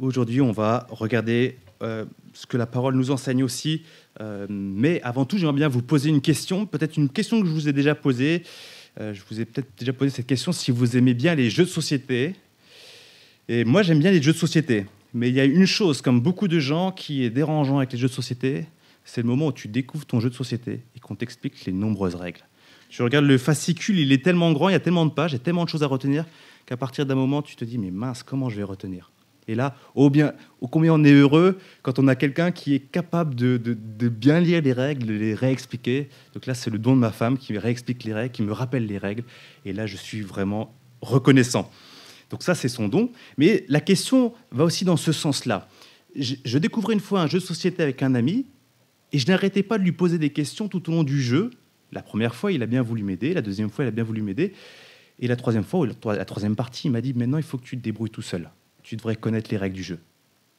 Aujourd'hui, on va regarder euh, ce que la parole nous enseigne aussi. Euh, mais avant tout, j'aimerais bien vous poser une question, peut-être une question que je vous ai déjà posée. Euh, je vous ai peut-être déjà posé cette question si vous aimez bien les jeux de société. Et moi, j'aime bien les jeux de société. Mais il y a une chose, comme beaucoup de gens, qui est dérangeant avec les jeux de société, c'est le moment où tu découvres ton jeu de société et qu'on t'explique les nombreuses règles. Tu regardes le fascicule, il est tellement grand, il y a tellement de pages, il y a tellement de choses à retenir qu'à partir d'un moment, tu te dis, mais mince, comment je vais retenir? Et là, oh bien, oh combien on est heureux quand on a quelqu'un qui est capable de, bien lire les règles, de les réexpliquer. Donc là, c'est le don de ma femme qui me réexplique les règles, qui me rappelle les règles. Et là, je suis vraiment reconnaissant. Donc ça, c'est son don. Mais la question va aussi dans ce sens-là. Je, je découvrais une fois un jeu de société avec un ami, et je n'arrêtais pas de lui poser des questions tout au long du jeu. La première fois, il a bien voulu m'aider. La deuxième fois, il a bien voulu m'aider. Et la troisième fois, la troisième partie, il m'a dit maintenant, il faut que tu te débrouilles tout seul. Tu devrais connaître les règles du jeu.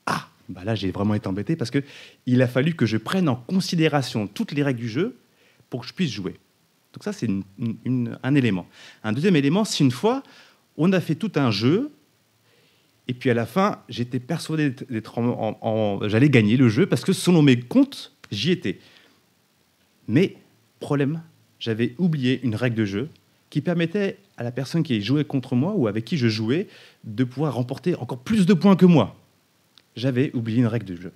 Ah, bah là, j'ai vraiment été embêté parce que il a fallu que je prenne en considération toutes les règles du jeu pour que je puisse jouer. Donc ça, c'est un élément. Un deuxième élément, c'est une fois, on a fait tout un jeu, et puis à la fin, j'étais persuadé d'être en, j'allais gagner le jeu parce que selon mes comptes, j'y étais. Mais problème, j'avais oublié une règle de jeu qui permettait à la personne qui jouait contre moi ou avec qui je jouais de pouvoir remporter encore plus de points que moi. J'avais oublié une règle de jeu.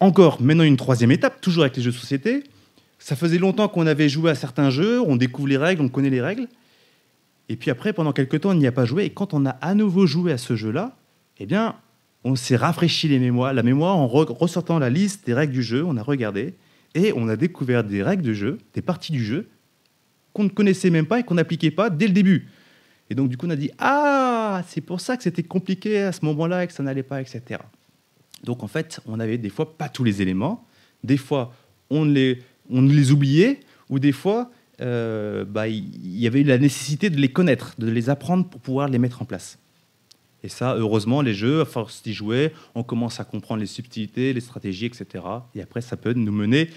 Encore, maintenant une troisième étape, toujours avec les jeux de société. Ça faisait longtemps qu'on avait joué à certains jeux, on découvre les règles, on connaît les règles. Et puis après, pendant quelques temps, on n'y a pas joué. Et quand on a à nouveau joué à ce jeu-là, eh bien, on s'est rafraîchi les mémoires, la mémoire en ressortant la liste des règles du jeu, on a regardé et on a découvert des règles de jeu, des parties du jeu qu'on ne connaissait même pas et qu'on n'appliquait pas dès le début. Et donc, du coup, on a dit Ah, c'est pour ça que c'était compliqué à ce moment-là et que ça n'allait pas, etc. Donc, en fait, on avait des fois pas tous les éléments. Des fois, on les, on les oubliait, ou des fois, euh, bah, il y avait la nécessité de les connaître, de les apprendre pour pouvoir les mettre en place. Et ça, heureusement, les jeux, à force d'y jouer, on commence à comprendre les subtilités, les stratégies, etc. Et après, ça peut nous mener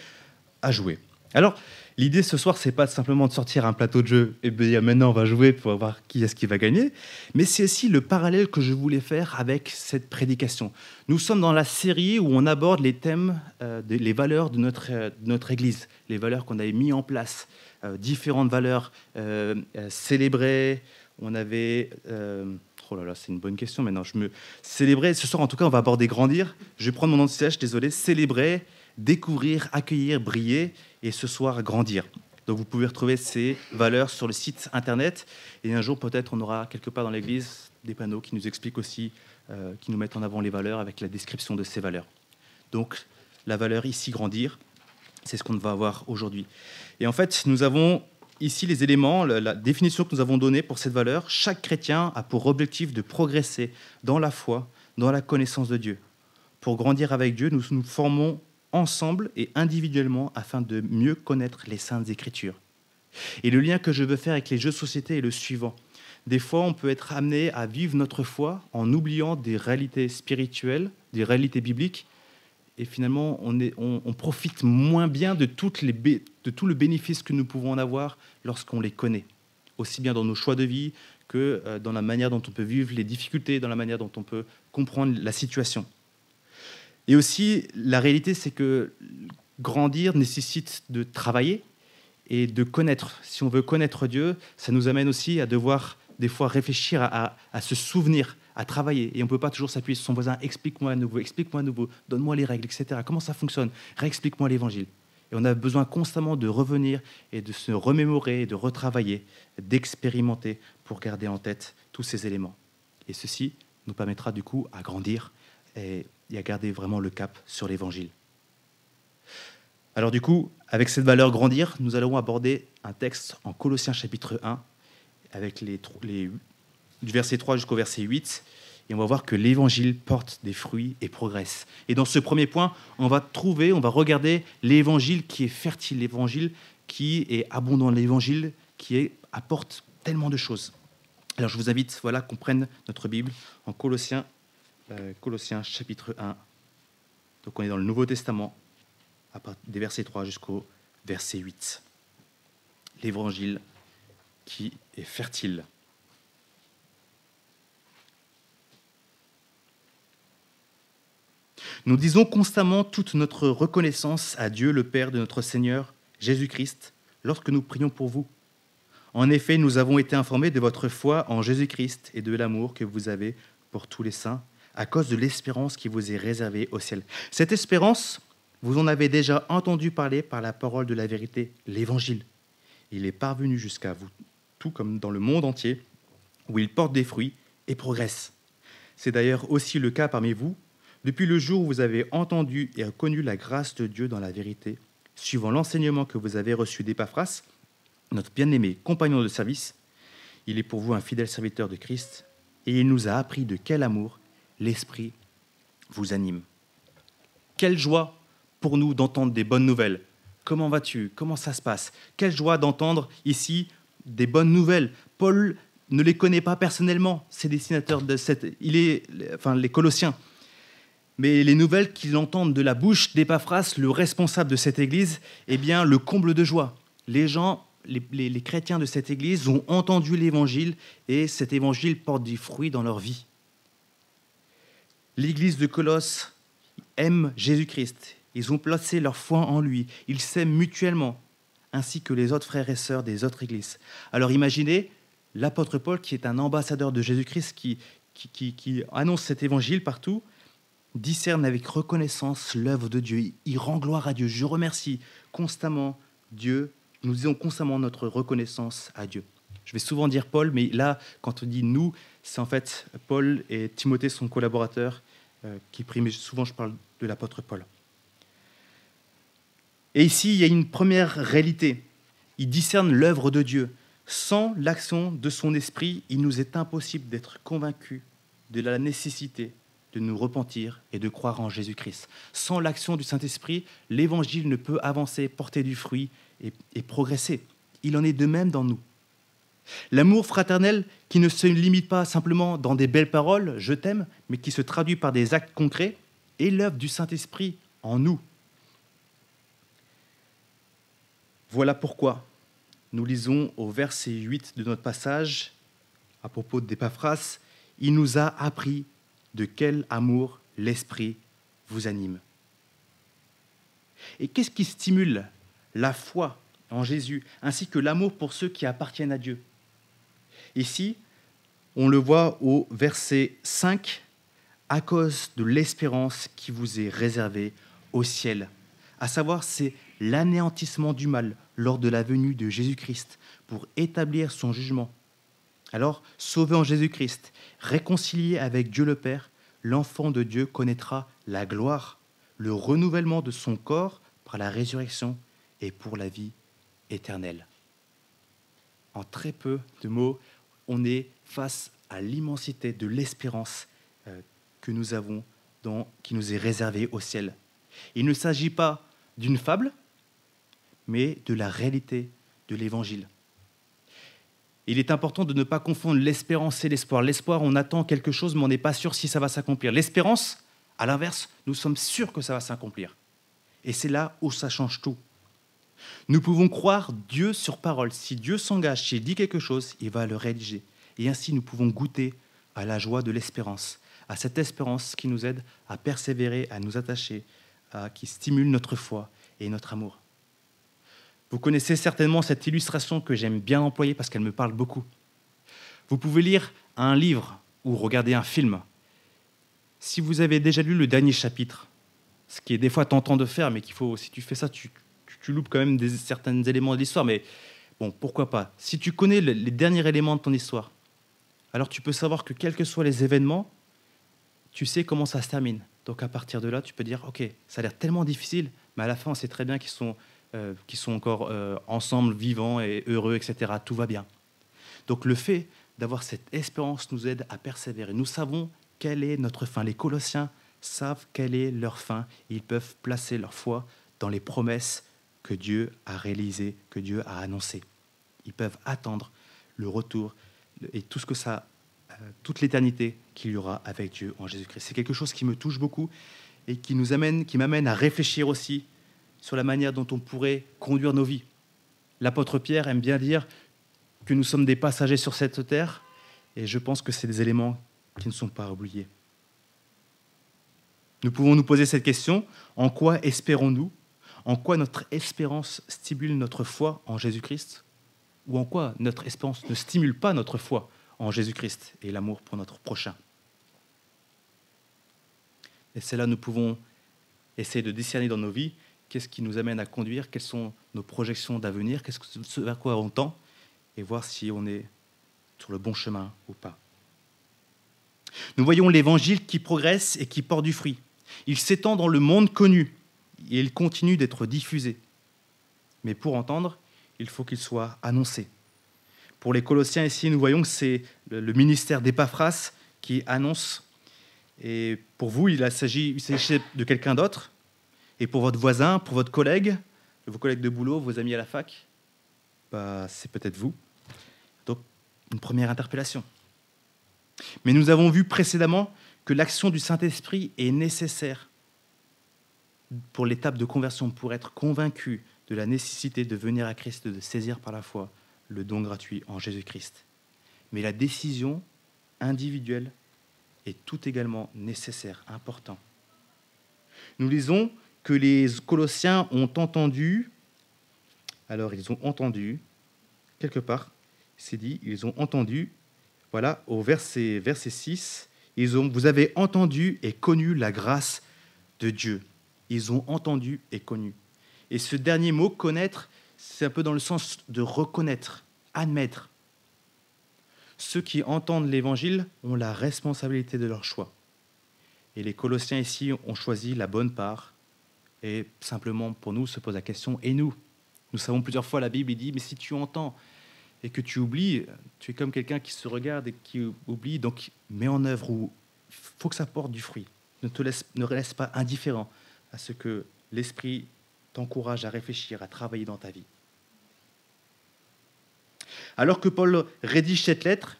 à jouer. Alors, l'idée ce soir, c'est pas simplement de sortir un plateau de jeu et de dire maintenant on va jouer pour voir qui est-ce qui va gagner, mais c'est aussi le parallèle que je voulais faire avec cette prédication. Nous sommes dans la série où on aborde les thèmes, euh, les valeurs de notre, euh, notre Église, les valeurs qu'on avait mis en place, euh, différentes valeurs célébrées. On avait Oh là là, c'est une bonne question maintenant. Je me célébrer. Ce soir, en tout cas, on va aborder grandir. Je vais prendre mon nom de désolé. Célébrer, découvrir, accueillir, briller, et ce soir grandir. Donc vous pouvez retrouver ces valeurs sur le site internet. Et un jour, peut-être, on aura quelque part dans l'église des panneaux qui nous expliquent aussi, euh, qui nous mettent en avant les valeurs avec la description de ces valeurs. Donc la valeur ici grandir, c'est ce qu'on va voir aujourd'hui. Et en fait, nous avons ici les éléments, la définition que nous avons donnée pour cette valeur. Chaque chrétien a pour objectif de progresser dans la foi, dans la connaissance de Dieu. Pour grandir avec Dieu, nous nous formons ensemble et individuellement afin de mieux connaître les saintes écritures. Et le lien que je veux faire avec les jeux de société est le suivant. Des fois, on peut être amené à vivre notre foi en oubliant des réalités spirituelles, des réalités bibliques, et finalement, on, profite moins bien de, de tout le bénéfice que nous pouvons en avoir lorsqu'on les connaît, aussi bien dans nos choix de vie que euh, dans la manière dont on peut vivre les difficultés, dans la manière dont on peut comprendre la situation. Et aussi, la réalité, c'est que grandir nécessite de travailler et de connaître. Si on veut connaître Dieu, ça nous amène aussi à devoir des fois réfléchir à, se souvenir, à travailler. Et on ne peut pas toujours s'appuyer sur son voisin, explique-moi à nouveau, explique-moi à nouveau, donne-moi les règles, etc. Comment ça fonctionne? Réexplique-moi l'évangile. Et on a besoin constamment de revenir et de se remémorer, de retravailler, d'expérimenter pour garder en tête tous ces éléments. Et ceci nous permettra du coup à grandir et et à garder vraiment le cap sur l'évangile. Alors du coup, avec cette valeur grandir, nous allons aborder un texte en Colossiens chapitre 1, avec les, du verset 3 jusqu'au verset 8, et on va voir que l'évangile porte des fruits et progresse. Et dans ce premier point, on va trouver, on va regarder l'évangile qui est fertile, l'évangile qui est abondant, l'évangile qui apporte tellement de choses. Alors je vous invite, voilà, qu'on prenne notre Bible en Colossiens euh, Colossiens chapitre 1. Donc on est dans le Nouveau Testament, des versets 3 jusqu'au verset 8. L'évangile qui est fertile. Nous disons constamment toute notre reconnaissance à Dieu le Père de notre Seigneur Jésus-Christ lorsque nous prions pour vous. En effet, nous avons été informés de votre foi en Jésus-Christ et de l'amour que vous avez pour tous les saints à cause de l'espérance qui vous est réservée au ciel. Cette espérance, vous en avez déjà entendu parler par la parole de la vérité, l'Évangile. Il est parvenu jusqu'à vous, tout comme dans le monde entier, où il porte des fruits et progresse. C'est d'ailleurs aussi le cas parmi vous, depuis le jour où vous avez entendu et connu la grâce de Dieu dans la vérité, suivant l'enseignement que vous avez reçu d'Épaphras, notre bien-aimé compagnon de service. Il est pour vous un fidèle serviteur de Christ, et il nous a appris de quel amour l'Esprit vous anime. Quelle joie pour nous d'entendre des bonnes nouvelles. Comment vas-tu? Comment ça se passe? Quelle joie d'entendre ici des bonnes nouvelles. Paul ne les connaît pas personnellement, c'est dessinateur de cette, il est, enfin les Colossiens. Mais les nouvelles qu'il entend de la bouche d'Épaphras, le responsable de cette église, eh bien, le comble de joie. Les gens, les, les chrétiens de cette église ont entendu l'évangile et cet évangile porte des fruits dans leur vie. L'église de Colosse aime Jésus-Christ. Ils ont placé leur foi en lui. Ils s'aiment mutuellement, ainsi que les autres frères et sœurs des autres églises. Alors imaginez l'apôtre Paul, qui est un ambassadeur de Jésus-Christ, qui, qui, annonce cet évangile partout, discerne avec reconnaissance l'œuvre de Dieu. Il rend gloire à Dieu. Je remercie constamment Dieu. Nous disons constamment notre reconnaissance à Dieu. Je vais souvent dire Paul, mais là, quand on dit nous, c'est en fait Paul et Timothée, son collaborateur, euh, qui prime. Souvent, je parle de l'apôtre Paul. Et ici, il y a une première réalité. Il discerne l'œuvre de Dieu. Sans l'action de son esprit, il nous est impossible d'être convaincus de la nécessité de nous repentir et de croire en Jésus-Christ. Sans l'action du Saint-Esprit, l'Évangile ne peut avancer, porter du fruit et, et, progresser. Il en est de même dans nous. L'amour fraternel qui ne se limite pas simplement dans des belles paroles, je t'aime, mais qui se traduit par des actes concrets, est l'œuvre du Saint-Esprit en nous. Voilà pourquoi nous lisons au verset 8 de notre passage, à propos d'Épaphras, il nous a appris de quel amour l'Esprit vous anime. Et qu'est-ce qui stimule la foi en Jésus, ainsi que l'amour pour ceux qui appartiennent à Dieu? Ici, on le voit au verset 5, à cause de l'espérance qui vous est réservée au ciel. À savoir, c'est l'anéantissement du mal lors de la venue de Jésus-Christ pour établir son jugement. Alors, sauvé en Jésus-Christ, réconcilié avec Dieu le Père, l'enfant de Dieu connaîtra la gloire, le renouvellement de son corps par la résurrection et pour la vie éternelle. En très peu de mots, on est face à l'immensité de l'espérance euh, que nous avons, dans, qui nous est réservée au ciel. Il ne s'agit pas d'une fable, mais de la réalité de l'Évangile. Il est important de ne pas confondre l'espérance et l'espoir. L'espoir, on attend quelque chose, mais on n'est pas sûr si ça va s'accomplir. L'espérance, à l'inverse, nous sommes sûrs que ça va s'accomplir. Et c'est là où ça change tout. Nous pouvons croire Dieu sur parole. Si Dieu s'engage, s'il dit quelque chose, il va le réaliser. Et ainsi, nous pouvons goûter à la joie de l'espérance, à cette espérance qui nous aide à persévérer, à nous attacher, qui stimule notre foi et notre amour. Vous connaissez certainement cette illustration que j'aime bien employer parce qu'elle me parle beaucoup. Vous pouvez lire un livre ou regarder un film. Si vous avez déjà lu le dernier chapitre, ce qui est des fois tentant de faire, mais qu'il faut, si tu fais ça, tu, loupes quand même certains éléments de l'histoire. Mais bon, pourquoi pas? Si tu connais les derniers éléments de ton histoire, alors tu peux savoir que quels que soient les événements, tu sais comment ça se termine. Donc à partir de là, tu peux dire, ok, ça a l'air tellement difficile, mais à la fin, on sait très bien qu'ils sont, euh, sont encore euh, ensemble, vivants et heureux, etc. Tout va bien. Donc le fait d'avoir cette espérance nous aide à persévérer. Nous savons quelle est notre fin. Les Colossiens savent quelle est leur fin. Ils peuvent placer leur foi dans les promesses que Dieu a réalisées, que Dieu a annoncées. Ils peuvent attendre le retour et tout ce que ça euh, toute l'éternité qu'il y aura avec Dieu en Jésus-Christ. C'est quelque chose qui me touche beaucoup et qui nous amène, qui m'amène à réfléchir aussi sur la manière dont on pourrait conduire nos vies. L'apôtre Pierre aime bien dire que nous sommes des passagers sur cette terre, et je pense que c'est des éléments qui ne sont pas oubliés. Nous pouvons nous poser cette question, en quoi espérons-nous? En quoi notre espérance stimule notre foi en Jésus-Christ? Ou en quoi notre espérance ne stimule pas notre foi en Jésus-Christ et l'amour pour notre prochain Et c'est là nous pouvons essayer de discerner dans nos vies qu'est-ce qui nous amène à conduire, quelles sont nos projections d'avenir, qu'est-ce que, ce vers quoi on tend, et voir si on est sur le bon chemin ou pas. Nous voyons l'évangile qui progresse et qui porte du fruit. Il s'étend dans le monde connu et il continue d'être diffusé. Mais pour entendre, il faut qu'il soit annoncé. Pour les Colossiens ici, nous voyons que c'est le ministère d'Épaphras qui annonce. Et pour vous, il s'agit de quelqu'un d'autre. Et pour votre voisin, pour votre collègue, vos collègues de boulot, vos amis à la fac, bah, c'est peut-être vous. Donc, une première interpellation. Mais nous avons vu précédemment que l'action du Saint-Esprit est nécessaire pour l'étape de conversion, pour être convaincu de la nécessité de venir à Christ, de saisir par la foi le don gratuit en Jésus-Christ. Mais la décision individuelle est tout également nécessaire, important. Nous lisons que les Colossiens ont entendu, alors ils ont entendu, quelque part, c'est dit, ils ont entendu, voilà, au verset, verset 6, ils ont, vous avez entendu et connu la grâce de Dieu. Ils ont entendu et connu. Et ce dernier mot, connaître, c'est un peu dans le sens de reconnaître, admettre. Ceux qui entendent l'Évangile ont la responsabilité de leur choix. Et les Colossiens ici ont choisi la bonne part, et simplement, pour nous, se pose la question, et nous? Nous savons plusieurs fois, la Bible dit, mais si tu entends et que tu oublies, tu es comme quelqu'un qui se regarde et qui oublie, donc mets en œuvre, ou faut que ça porte du fruit. Ne te laisse, ne laisse pas indifférent à ce que l'Esprit t'encourage à réfléchir, à travailler dans ta vie. Alors que Paul rédige cette lettre,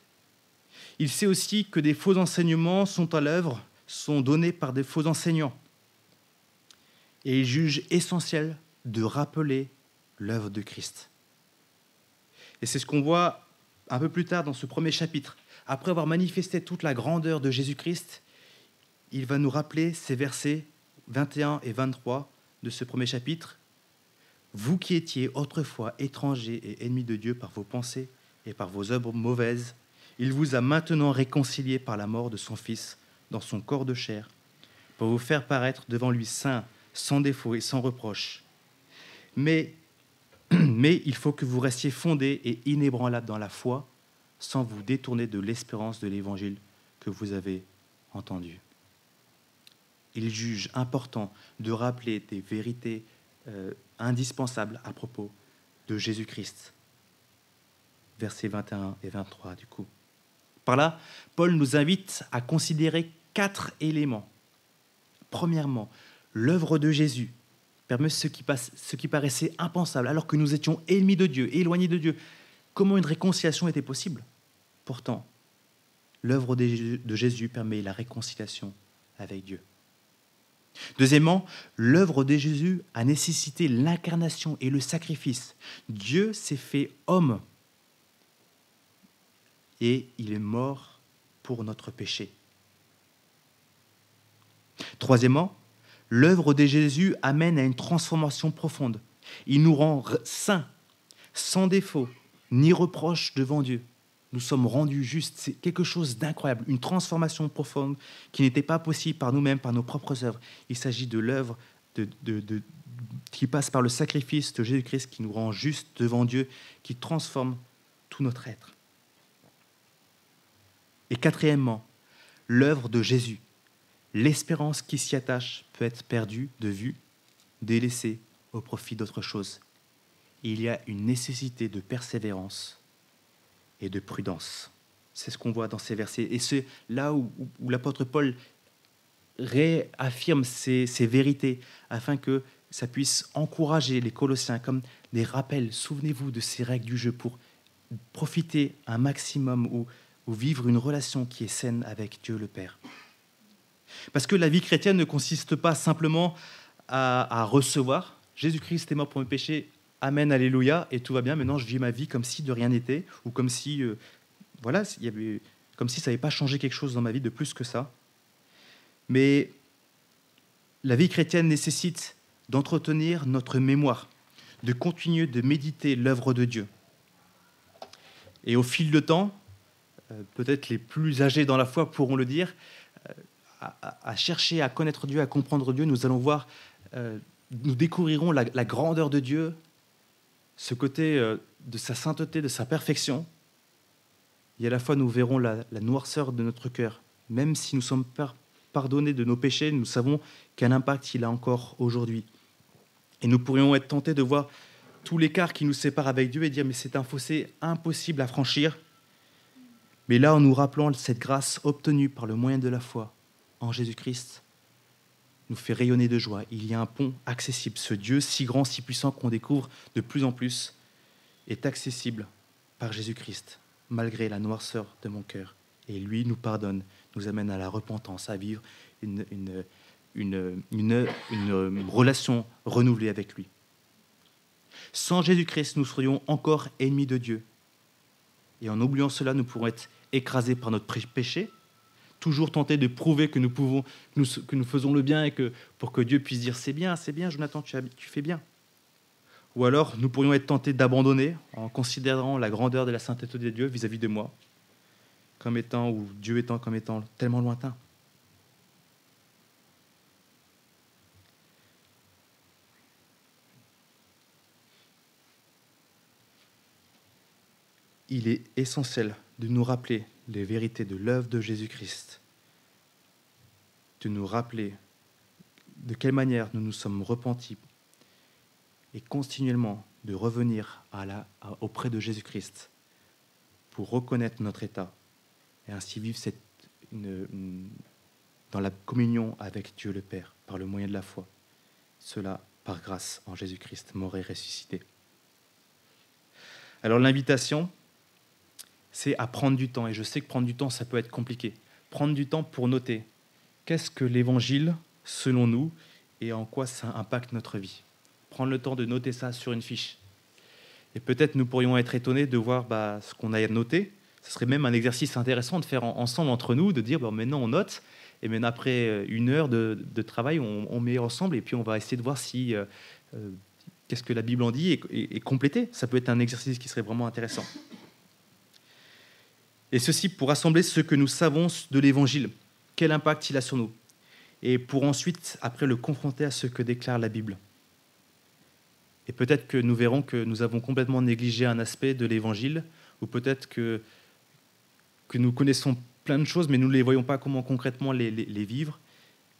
il sait aussi que des faux enseignements sont à l'œuvre, sont donnés par des faux enseignants et il juge essentiel de rappeler l'œuvre de Christ. Et c'est ce qu'on voit un peu plus tard dans ce premier chapitre. Après avoir manifesté toute la grandeur de Jésus-Christ, il va nous rappeler ces versets 21 et 23 de ce premier chapitre. Vous qui étiez autrefois étrangers et ennemis de Dieu par vos pensées et par vos œuvres mauvaises, il vous a maintenant réconciliés par la mort de son Fils dans son corps de chair, pour vous faire paraître devant lui saint, sans défaut et sans reproche. Mais, mais il faut que vous restiez fondés et inébranlables dans la foi, sans vous détourner de l'espérance de l'évangile que vous avez entendu. Il juge important de rappeler des vérités euh, indispensables à propos de Jésus-Christ. Versets 21 et 23 du coup. Par là, Paul nous invite à considérer quatre éléments. Premièrement, l'œuvre de Jésus permet ce qui, passe, ce qui paraissait impensable, alors que nous étions ennemis de Dieu, éloignés de Dieu. Comment une réconciliation était possible? Pourtant, l'œuvre de Jésus permet la réconciliation avec Dieu. Deuxièmement, l'œuvre de Jésus a nécessité l'incarnation et le sacrifice. Dieu s'est fait homme et il est mort pour notre péché. Troisièmement, l'œuvre de Jésus amène à une transformation profonde. Il nous rend saints, sans défaut, ni reproche devant Dieu. Nous sommes rendus justes. C'est quelque chose d'incroyable, une transformation profonde qui n'était pas possible par nous-mêmes, par nos propres œuvres. Il s'agit de l'œuvre qui passe par le sacrifice de Jésus-Christ qui nous rend justes devant Dieu, qui transforme tout notre être. Et quatrièmement, l'œuvre de Jésus l'espérance qui s'y attache peut être perdue de vue, délaissée au profit d'autre chose. Il y a une nécessité de persévérance et de prudence. C'est ce qu'on voit dans ces versets. Et c'est là où, l'apôtre Paul réaffirme ces, vérités afin que ça puisse encourager les Colossiens comme des rappels. Souvenez-vous de ces règles du jeu pour profiter un maximum ou, ou vivre une relation qui est saine avec Dieu le Père. Parce que la vie chrétienne ne consiste pas simplement à, recevoir. Jésus-Christ est mort pour mes péchés, Amen, Alléluia, et tout va bien. Maintenant, je vis ma vie comme si de rien n'était, ou comme si, euh, voilà, comme si ça n'avait pas changé quelque chose dans ma vie de plus que ça. Mais la vie chrétienne nécessite d'entretenir notre mémoire, de continuer de méditer l'œuvre de Dieu. Et au fil du temps, euh, peut-être les plus âgés dans la foi pourront le dire, euh, à, chercher à connaître Dieu, à comprendre Dieu, nous allons voir, nous découvrirons la, grandeur de Dieu, ce côté de sa sainteté, de sa perfection. Et à la fois, nous verrons la, la noirceur de notre cœur. Même si nous sommes pardonnés de nos péchés, nous savons quel impact il a encore aujourd'hui. Et nous pourrions être tentés de voir tout l'écart qui nous sépare avec Dieu et dire mais c'est un fossé impossible à franchir. Mais là, en nous rappelant cette grâce obtenue par le moyen de la foi en Jésus-Christ, nous fait rayonner de joie. Il y a un pont accessible. Ce Dieu si grand, si puissant qu'on découvre de plus en plus est accessible par Jésus-Christ, malgré la noirceur de mon cœur. Et lui nous pardonne, nous amène à la repentance, à vivre une, une, une relation renouvelée avec lui. Sans Jésus-Christ, nous serions encore ennemis de Dieu. Et en oubliant cela, nous pourrons être écrasés par notre péché, toujours tentés de prouver que nous, pouvons, que nous faisons le bien et que pour que Dieu puisse dire c'est bien, c'est bien, Jonathan, tu, tu fais bien. Ou alors nous pourrions être tentés d'abandonner en considérant la grandeur de la sainteté de Dieu vis-à-vis -vis de moi, comme étant, ou Dieu étant comme étant tellement lointain. il est essentiel de nous rappeler les vérités de l'œuvre de Jésus-Christ, de nous rappeler de quelle manière nous nous sommes repentis et continuellement de revenir à la, auprès de Jésus-Christ pour reconnaître notre état et ainsi vivre dans la communion avec Dieu le Père par le moyen de la foi. Cela par grâce en Jésus-Christ, mort et ressuscité. Alors l'invitation, c'est à prendre du temps. Et je sais que prendre du temps, ça peut être compliqué. Prendre du temps pour noter qu'est-ce que l'Évangile, selon nous, et en quoi ça impacte notre vie? Prendre le temps de noter ça sur une fiche. Et peut-être nous pourrions être étonnés de voir bah, ce qu'on a noté. Ce serait même un exercice intéressant de faire ensemble entre nous, de dire bon, maintenant on note, et maintenant après euh, une heure de, travail, on, met ensemble, et puis on va essayer de voir si euh, euh, qu'est-ce que la Bible en dit et compléter. Ça peut être un exercice qui serait vraiment intéressant. Et ceci pour rassembler ce que nous savons de l'Évangile, quel impact il a sur nous, et pour ensuite, après, le confronter à ce que déclare la Bible. Et peut-être que nous verrons que nous avons complètement négligé un aspect de l'Évangile, ou peut-être que, que nous connaissons plein de choses, mais nous ne les voyons pas comment concrètement les, vivre,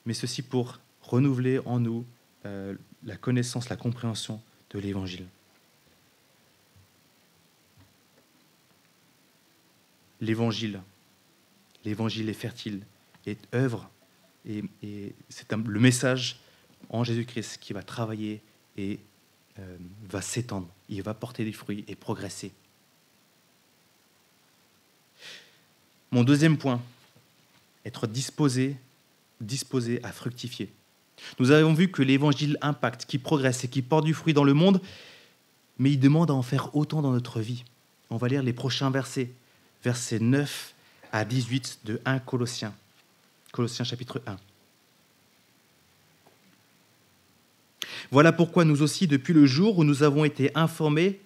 mais ceci pour renouveler en nous euh, la connaissance, la compréhension de l'Évangile. L'évangile. Est fertile, est œuvre, et, c'est le message en Jésus-Christ qui va travailler et euh, va s'étendre. Il va porter des fruits et progresser. Mon deuxième point, être disposé, disposé à fructifier. Nous avons vu que l'évangile impacte, qui progresse et qui porte du fruit dans le monde, mais il demande à en faire autant dans notre vie. On va lire les prochains versets versets 9 à 18 de 1 Colossiens. Colossiens chapitre 1. Voilà pourquoi nous aussi, depuis le jour où nous avons été informés,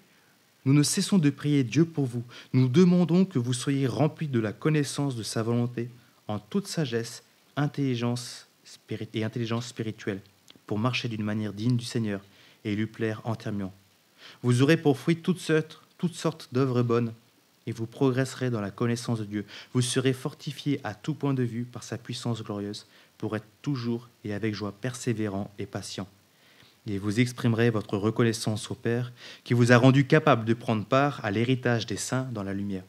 nous ne cessons de prier Dieu pour vous. Nous demandons que vous soyez remplis de la connaissance de sa volonté en toute sagesse, intelligence et intelligence spirituelle, pour marcher d'une manière digne du Seigneur et lui plaire entièrement. Vous aurez pour fruit toutes sortes, toutes sortes d'œuvres bonnes et vous progresserez dans la connaissance de Dieu. Vous serez fortifiés à tout point de vue par sa puissance glorieuse pour être toujours et avec joie persévérant et patient. Et vous exprimerez votre reconnaissance au Père qui vous a rendu capable de prendre part à l'héritage des saints dans la lumière.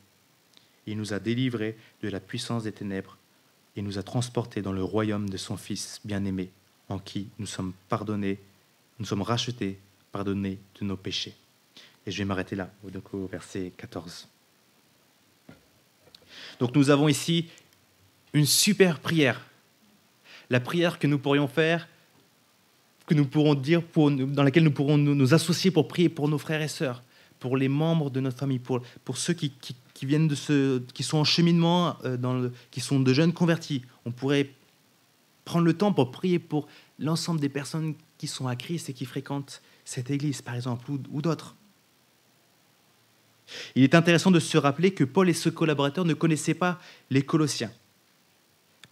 Il nous a délivrés de la puissance des ténèbres et nous a transportés dans le royaume de son Fils bien-aimé, en qui nous sommes pardonnés, nous sommes rachetés, pardonnés de nos péchés. Et je vais m'arrêter là, au verset 14. Donc nous avons ici une super prière. La prière que nous pourrions faire, que nous pourrons dire, dans laquelle nous pourrons nous, associer pour prier pour nos frères et sœurs, pour les membres de notre famille, pour, pour ceux qui, viennent de ce, qui sont en cheminement, euh, dans qui sont de jeunes convertis. On pourrait prendre le temps pour prier pour l'ensemble des personnes qui sont à Christ et qui fréquentent cette église, par exemple, ou d'autres. Il est intéressant de se rappeler que Paul et ses collaborateurs ne connaissaient pas les Colossiens,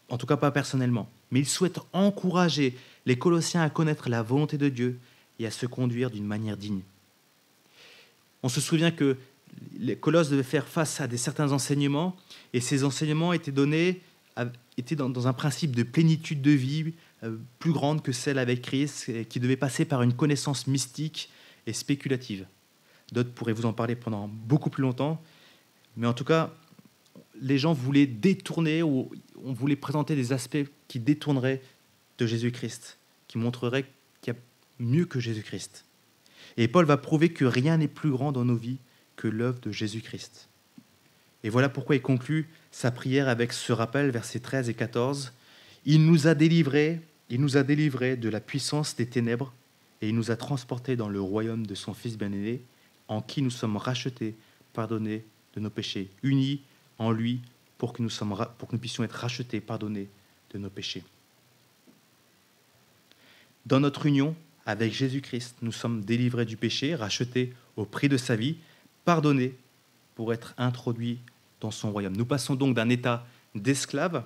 en tout cas pas personnellement, mais ils souhaitent encourager les Colossiens à connaître la volonté de Dieu et à se conduire d'une manière digne. On se souvient que les Colosses devaient faire face à des certains enseignements, et ces enseignements étaient donnés étaient dans, un principe de plénitude de vie euh, plus grande que celle avec Christ, qui devait passer par une connaissance mystique et spéculative. D'autres pourraient vous en parler pendant beaucoup plus longtemps, mais en tout cas, les gens voulaient détourner ou on voulait présenter des aspects qui détourneraient de Jésus-Christ, qui montreraient qu'il y a mieux que Jésus-Christ. Et Paul va prouver que rien n'est plus grand dans nos vies que l'œuvre de Jésus-Christ. Et voilà pourquoi il conclut sa prière avec ce rappel, versets 13 et 14. Il nous a délivrés, il nous a délivrés de la puissance des ténèbres et il nous a transportés dans le royaume de son Fils bien-aimé, en qui nous sommes rachetés, pardonnés de nos péchés, unis en lui pour que nous, puissions être rachetés, pardonnés de nos péchés. Dans notre union avec Jésus-Christ, nous sommes délivrés du péché, rachetés au prix de sa vie, pardonnés pour être introduits dans son royaume. Nous passons donc d'un état d'esclave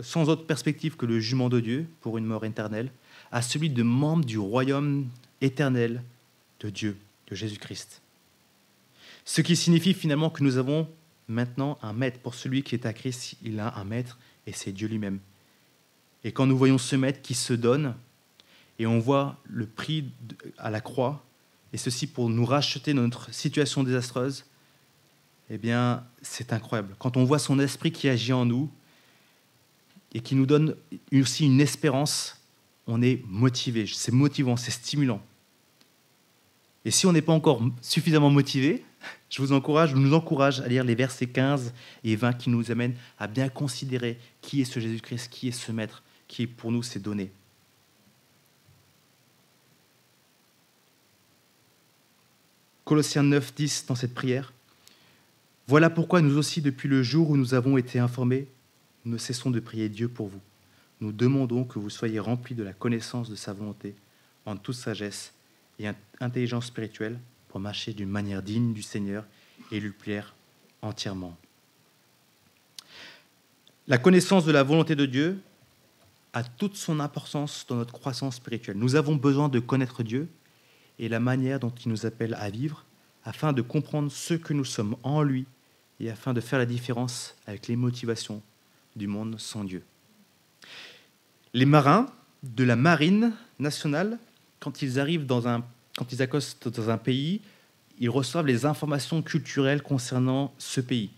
sans autre perspective que le jugement de Dieu pour une mort éternelle, à celui de membre du royaume éternel de Dieu, de Jésus-Christ. Ce qui signifie finalement que nous avons maintenant un maître. Pour celui qui est à Christ, il a un maître et c'est Dieu lui-même. Et quand nous voyons ce maître qui se donne, et on voit le prix à la croix, et ceci pour nous racheter notre situation désastreuse, eh bien, c'est incroyable. Quand on voit son esprit qui agit en nous et qui nous donne aussi une espérance, on est motivé. C'est motivant, c'est stimulant. Et si on n'est pas encore suffisamment motivé, je vous encourage, je nous encourage à lire les versets 15 et 20 qui nous amènent à bien considérer qui est ce Jésus-Christ, qui est ce Maître, qui pour nous s'est donné. Colossiens 9, 10 dans cette prière. Voilà pourquoi nous aussi, depuis le jour où nous avons été informés, nous ne cessons de prier Dieu pour vous. Nous demandons que vous soyez remplis de la connaissance de sa volonté, en toute sagesse et intelligence spirituelle, pour marcher d'une manière digne du Seigneur et lui plaire entièrement. La connaissance de la volonté de Dieu a toute son importance dans notre croissance spirituelle. Nous avons besoin de connaître Dieu et la manière dont il nous appelle à vivre, afin de comprendre ce que nous sommes en lui et afin de faire la différence avec les motivations du monde sans Dieu. Les marins de la marine nationale, quand ils arrivent dans un, quand ils accostent dans un pays, ils reçoivent les informations culturelles concernant ce pays.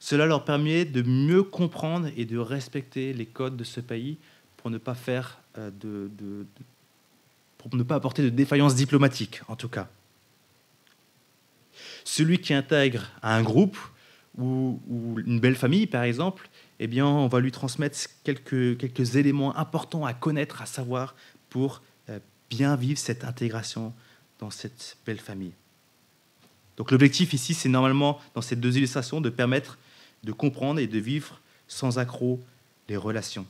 Cela leur permet de mieux comprendre et de respecter les codes de ce pays pour ne pas faire euh, de, de, pour ne pas apporter de défaillance diplomatique, en tout cas. Celui qui intègre un groupe ou, une belle famille, par exemple, eh bien, on va lui transmettre quelques, quelques éléments importants à connaître, à savoir, pour bien vivre cette intégration dans cette belle famille. Donc l'objectif ici, c'est normalement, dans ces deux illustrations, de permettre de comprendre et de vivre sans accroc les relations.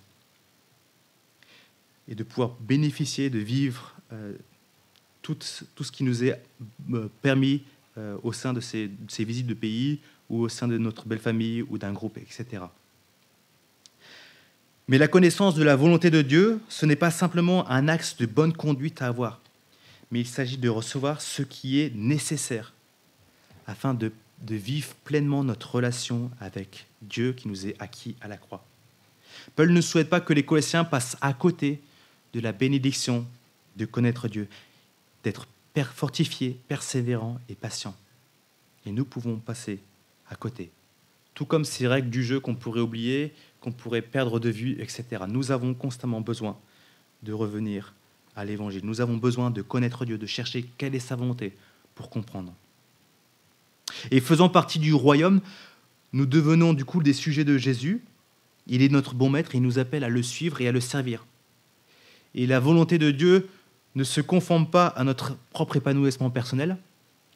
Et de pouvoir bénéficier, de vivre euh, tout, tout, ce qui nous est euh, permis euh, au sein de ces, ces, visites de pays ou au sein de notre belle famille ou d'un groupe, etc. Mais la connaissance de la volonté de Dieu, ce n'est pas simplement un axe de bonne conduite à avoir, mais il s'agit de recevoir ce qui est nécessaire afin de, vivre pleinement notre relation avec Dieu qui nous est acquis à la croix. Paul ne souhaite pas que les Colossiens passent à côté de la bénédiction de connaître Dieu, d'être fortifié, persévérant et patient. Et nous pouvons passer à côté. Tout comme ces règles du jeu qu'on pourrait oublier, qu'on pourrait perdre de vue, etc. Nous avons constamment besoin de revenir à l'Évangile. Nous avons besoin de connaître Dieu, de chercher quelle est sa volonté pour comprendre. Et faisant partie du royaume, nous devenons du coup des sujets de Jésus. Il est notre bon maître, il nous appelle à le suivre et à le servir. Et la volonté de Dieu ne se conforme pas à notre propre épanouissement personnel.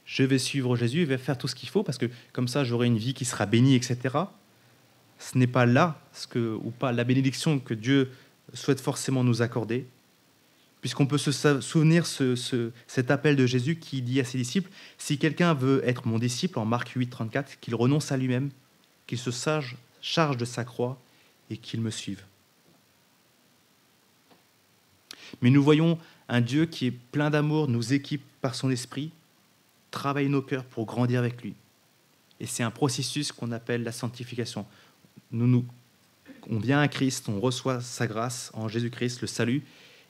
Je vais suivre Jésus, je vais faire tout ce qu'il faut parce que comme ça j'aurai une vie qui sera bénie, etc. Ce n'est pas là ce que, ou pas la bénédiction que Dieu souhaite forcément nous accorder, puisqu'on peut se souvenir ce, cet appel de Jésus qui dit à ses disciples, si quelqu'un veut être mon disciple, en Marc 8, 34, qu'il renonce à lui-même, qu'il se charge de sa croix et qu'il me suive. Mais nous voyons un Dieu qui est plein d'amour, nous équipe par son esprit, travaille nos cœurs pour grandir avec lui. Et c'est un processus qu'on appelle la sanctification. Nous, nous, on vient à Christ, on reçoit sa grâce en Jésus-Christ, le salut,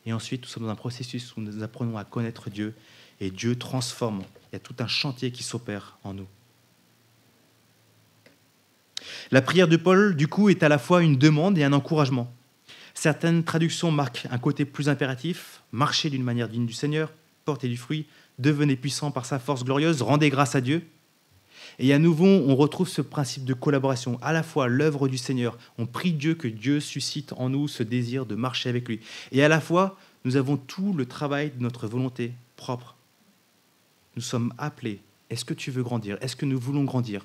et ensuite nous sommes dans un processus où nous apprenons à connaître Dieu, et Dieu transforme. Il y a tout un chantier qui s'opère en nous. La prière de Paul, du coup, est à la fois une demande et un encouragement. Certaines traductions marquent un côté plus impératif, marcher d'une manière digne du Seigneur, porter du fruit, devenez puissant par sa force glorieuse, rendez grâce à Dieu. Et à nouveau, on retrouve ce principe de collaboration, à la fois l'œuvre du Seigneur, on prie Dieu que Dieu suscite en nous ce désir de marcher avec lui, et à la fois, nous avons tout le travail de notre volonté propre. Nous sommes appelés. Est-ce que tu veux grandir? Est-ce que nous voulons grandir?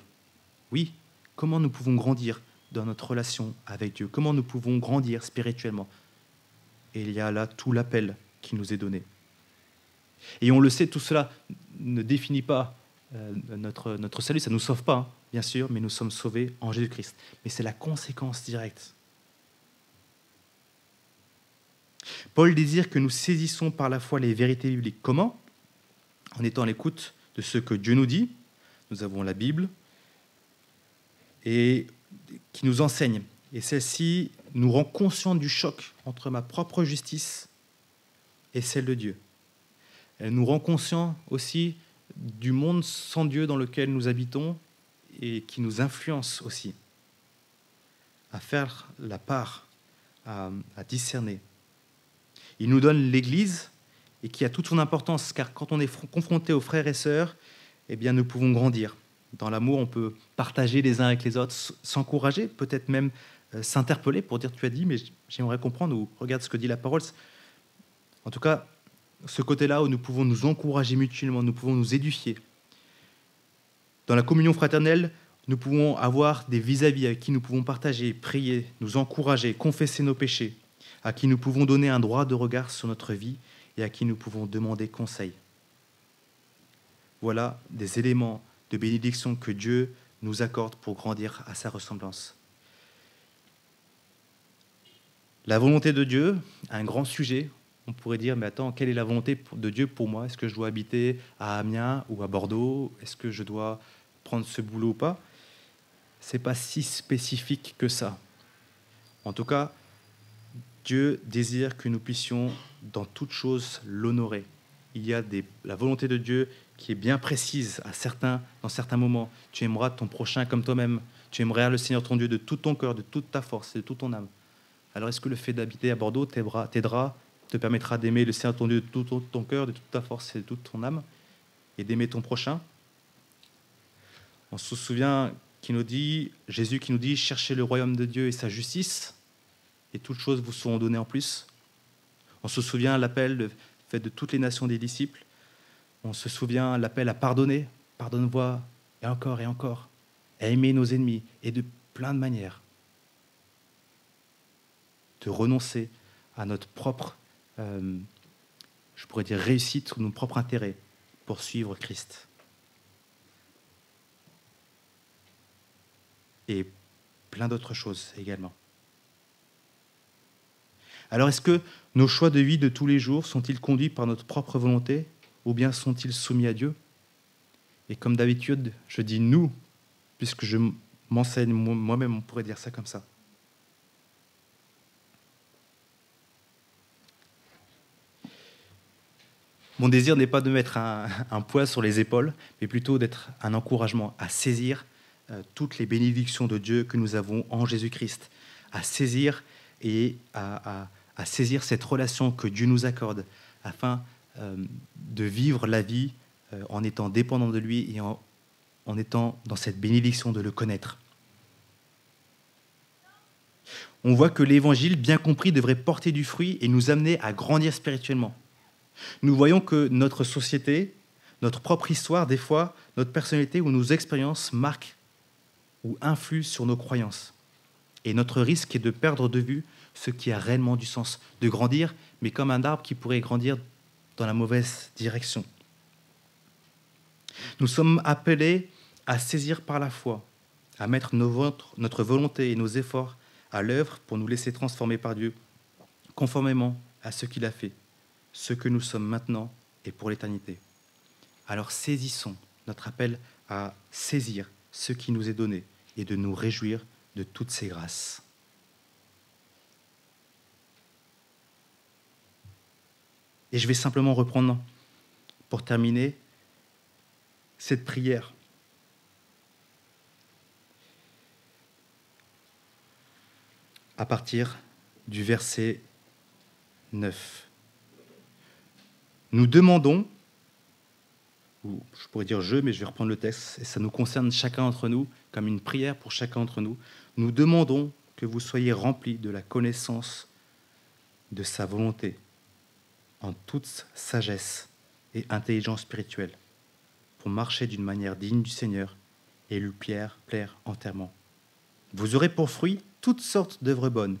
Oui. Comment nous pouvons grandir dans notre relation avec Dieu? Comment nous pouvons grandir spirituellement? Et il y a là tout l'appel qui nous est donné. Et on le sait, tout cela ne définit pas euh, notre, notre salut, ça ne nous sauve pas, hein, bien sûr, mais nous sommes sauvés en Jésus-Christ. Mais c'est la conséquence directe. Paul désire que nous saisissons par la foi les vérités bibliques. Comment? En étant à l'écoute de ce que Dieu nous dit. Nous avons la Bible et qui nous enseigne. Et celle-ci nous rend conscients du choc entre ma propre justice et celle de Dieu. Elle nous rend conscients aussi du monde sans Dieu dans lequel nous habitons et qui nous influence aussi à faire la part, à, discerner. Il nous donne l'Église et qui a toute son importance, car quand on est confronté aux frères et sœurs, eh bien, nous pouvons grandir. Dans l'amour, on peut partager les uns avec les autres, s'encourager, peut-être même euh, s'interpeller pour dire tu as dit, mais j'aimerais comprendre, ou regarde ce que dit la parole. En tout cas, ce côté-là où nous pouvons nous encourager mutuellement, nous pouvons nous édifier. Dans la communion fraternelle, nous pouvons avoir des vis-à-vis avec qui nous pouvons partager, prier, nous encourager, confesser nos péchés, à qui nous pouvons donner un droit de regard sur notre vie et à qui nous pouvons demander conseil. Voilà des éléments de bénédiction que Dieu nous accorde pour grandir à sa ressemblance. La volonté de Dieu, un grand sujet, on pourrait dire, mais attends, quelle est la volonté de Dieu pour moi? Est-ce que je dois habiter à Amiens ou à Bordeaux? Est-ce que je dois prendre ce boulot ou pas? C'est pas si spécifique que ça. En tout cas, Dieu désire que nous puissions, dans toute chose, l'honorer. Il y a la volonté de Dieu qui est bien précise à certains, dans certains moments. Tu aimeras ton prochain comme toi-même. Tu aimerais le Seigneur ton Dieu de tout ton cœur, de toute ta force et de toute ton âme. Alors est-ce que le fait d'habiter à Bordeaux t'aidera te permettra d'aimer le Seigneur ton Dieu de tout ton cœur, de toute ta force et de toute ton âme, et d'aimer ton prochain. On se souvient qui nous dit, Jésus qui nous dit, cherchez le royaume de Dieu et sa justice, et toutes choses vous seront données en plus. On se souvient l'appel fait de toutes les nations des disciples. On se souvient l'appel à pardonner, pardonne-moi, et encore et encore, à aimer nos ennemis, et de plein de manières. De renoncer à notre propre euh, je pourrais dire, réussite ou nos propres intérêts pour suivre Christ. Et plein d'autres choses également. Alors est-ce que nos choix de vie de tous les jours sont-ils conduits par notre propre volonté ou bien sont-ils soumis à Dieu? Et comme d'habitude, je dis nous, puisque je m'enseigne moi-même, on pourrait dire ça comme ça. Mon désir n'est pas de mettre un, poids sur les épaules, mais plutôt d'être un encouragement à saisir euh, toutes les bénédictions de Dieu que nous avons en Jésus-Christ, à saisir et à, saisir cette relation que Dieu nous accorde, afin euh, de vivre la vie euh, en étant dépendant de lui et en, en étant dans cette bénédiction de le connaître. On voit que l'évangile, bien compris, devrait porter du fruit et nous amener à grandir spirituellement. Nous voyons que notre société, notre propre histoire, des fois, notre personnalité ou nos expériences marquent ou influent sur nos croyances. Et notre risque est de perdre de vue ce qui a réellement du sens, de grandir, mais comme un arbre qui pourrait grandir dans la mauvaise direction. Nous sommes appelés à saisir par la foi, à mettre notre volonté et nos efforts à l'œuvre pour nous laisser transformer par Dieu, conformément à ce qu'il a fait, ce que nous sommes maintenant et pour l'éternité. Alors saisissons notre appel à saisir ce qui nous est donné et de nous réjouir de toutes ces grâces. Et je vais simplement reprendre, pour terminer, cette prière. À partir du verset 9. Nous demandons, ou je pourrais dire je, mais je vais reprendre le texte, et ça nous concerne chacun d'entre nous, comme une prière pour chacun d'entre nous. Nous demandons que vous soyez remplis de la connaissance de sa volonté, en toute sagesse et intelligence spirituelle, pour marcher d'une manière digne du Seigneur et lui plaire, plaire entièrement. Vous aurez pour fruit toutes sortes d'œuvres bonnes,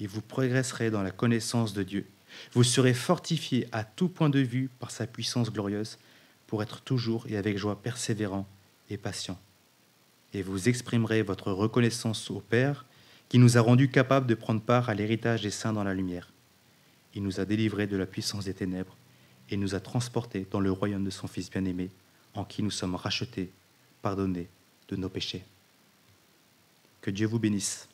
et vous progresserez dans la connaissance de Dieu. Vous serez fortifiés à tout point de vue par sa puissance glorieuse, pour être toujours et avec joie persévérant et patient. Et vous exprimerez votre reconnaissance au Père, qui nous a rendus capables de prendre part à l'héritage des saints dans la lumière. Il nous a délivrés de la puissance des ténèbres et nous a transportés dans le royaume de son Fils bien-aimé, en qui nous sommes rachetés, pardonnés de nos péchés. Que Dieu vous bénisse.